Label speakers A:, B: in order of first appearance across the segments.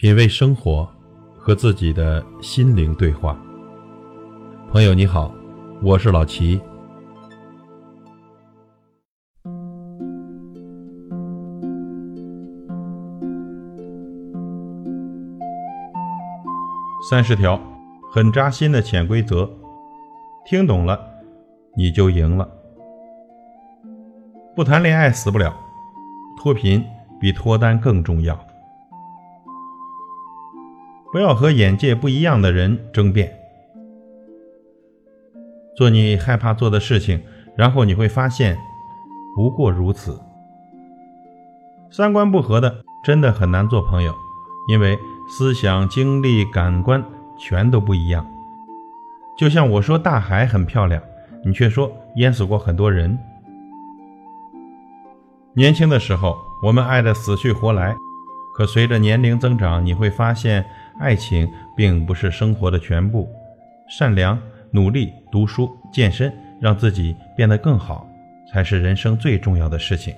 A: 品味生活，和自己的心灵对话。朋友你好，我是老齐。三十条很扎心的潜规则，听懂了你就赢了。不谈恋爱死不了，脱贫比脱单更重要。不要和眼界不一样的人争辩，做你害怕做的事情，然后你会发现，不过如此。三观不合的真的很难做朋友，因为思想、经历、感官全都不一样。就像我说大海很漂亮，你却说淹死过很多人。年轻的时候，我们爱得死去活来，可随着年龄增长，你会发现。爱情并不是生活的全部，善良、努力、读书、健身，让自己变得更好，才是人生最重要的事情。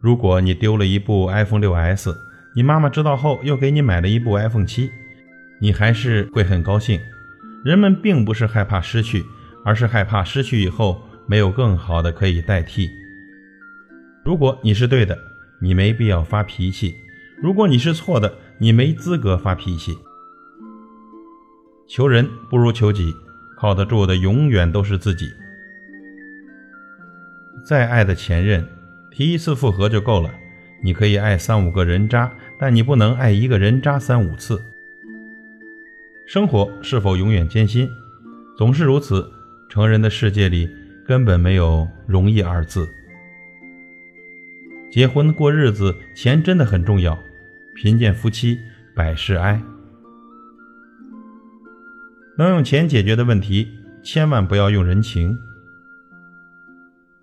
A: 如果你丢了一部 iPhone 6s，你妈妈知道后又给你买了一部 iPhone 7，你还是会很高兴。人们并不是害怕失去，而是害怕失去以后没有更好的可以代替。如果你是对的，你没必要发脾气；如果你是错的，你没资格发脾气。求人不如求己，靠得住的永远都是自己。再爱的前任，提一次复合就够了。你可以爱三五个人渣，但你不能爱一个人渣三五次。生活是否永远艰辛？总是如此。成人的世界里根本没有容易二字。结婚过日子，钱真的很重要。贫贱夫妻百事哀，能用钱解决的问题，千万不要用人情。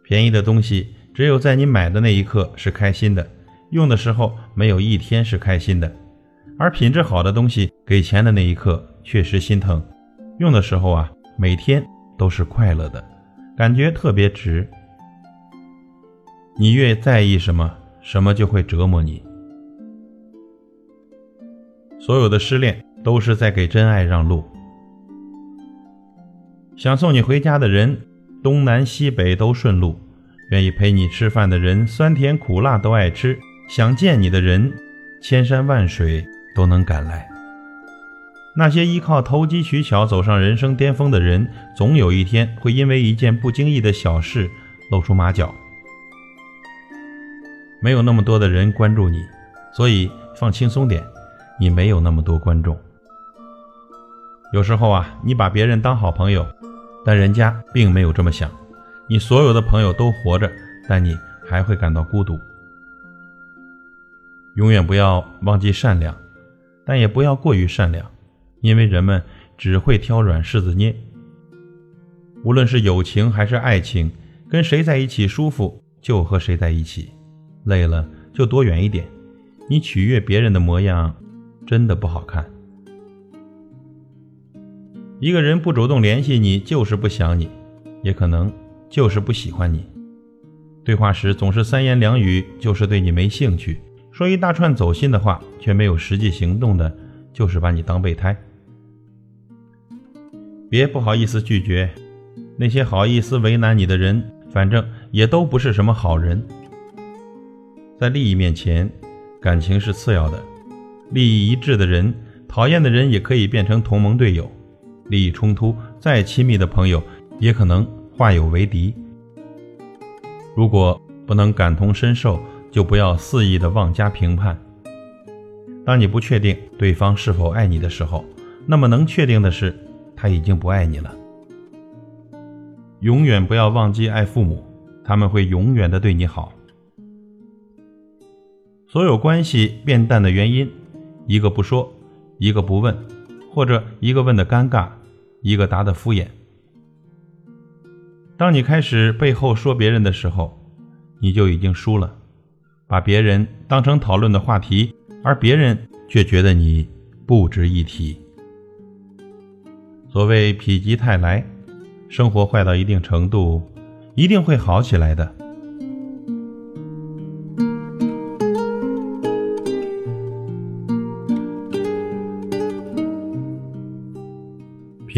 A: 便宜的东西，只有在你买的那一刻是开心的，用的时候没有一天是开心的；而品质好的东西，给钱的那一刻确实心疼，用的时候啊，每天都是快乐的，感觉特别值。你越在意什么，什么就会折磨你。所有的失恋都是在给真爱让路。想送你回家的人，东南西北都顺路；愿意陪你吃饭的人，酸甜苦辣都爱吃；想见你的人，千山万水都能赶来。那些依靠投机取巧走上人生巅峰的人，总有一天会因为一件不经意的小事露出马脚。没有那么多的人关注你，所以放轻松点。你没有那么多观众。有时候啊，你把别人当好朋友，但人家并没有这么想。你所有的朋友都活着，但你还会感到孤独。永远不要忘记善良，但也不要过于善良，因为人们只会挑软柿子捏。无论是友情还是爱情，跟谁在一起舒服就和谁在一起，累了就躲远一点。你取悦别人的模样。真的不好看。一个人不主动联系你，就是不想你，也可能就是不喜欢你。对话时总是三言两语，就是对你没兴趣。说一大串走心的话，却没有实际行动的，就是把你当备胎。别不好意思拒绝，那些好意思为难你的人，反正也都不是什么好人。在利益面前，感情是次要的。利益一致的人，讨厌的人也可以变成同盟队友；利益冲突，再亲密的朋友也可能化友为敌。如果不能感同身受，就不要肆意的妄加评判。当你不确定对方是否爱你的时候，那么能确定的是，他已经不爱你了。永远不要忘记爱父母，他们会永远的对你好。所有关系变淡的原因。一个不说，一个不问，或者一个问的尴尬，一个答的敷衍。当你开始背后说别人的时候，你就已经输了。把别人当成讨论的话题，而别人却觉得你不值一提。所谓否极泰来，生活坏到一定程度，一定会好起来的。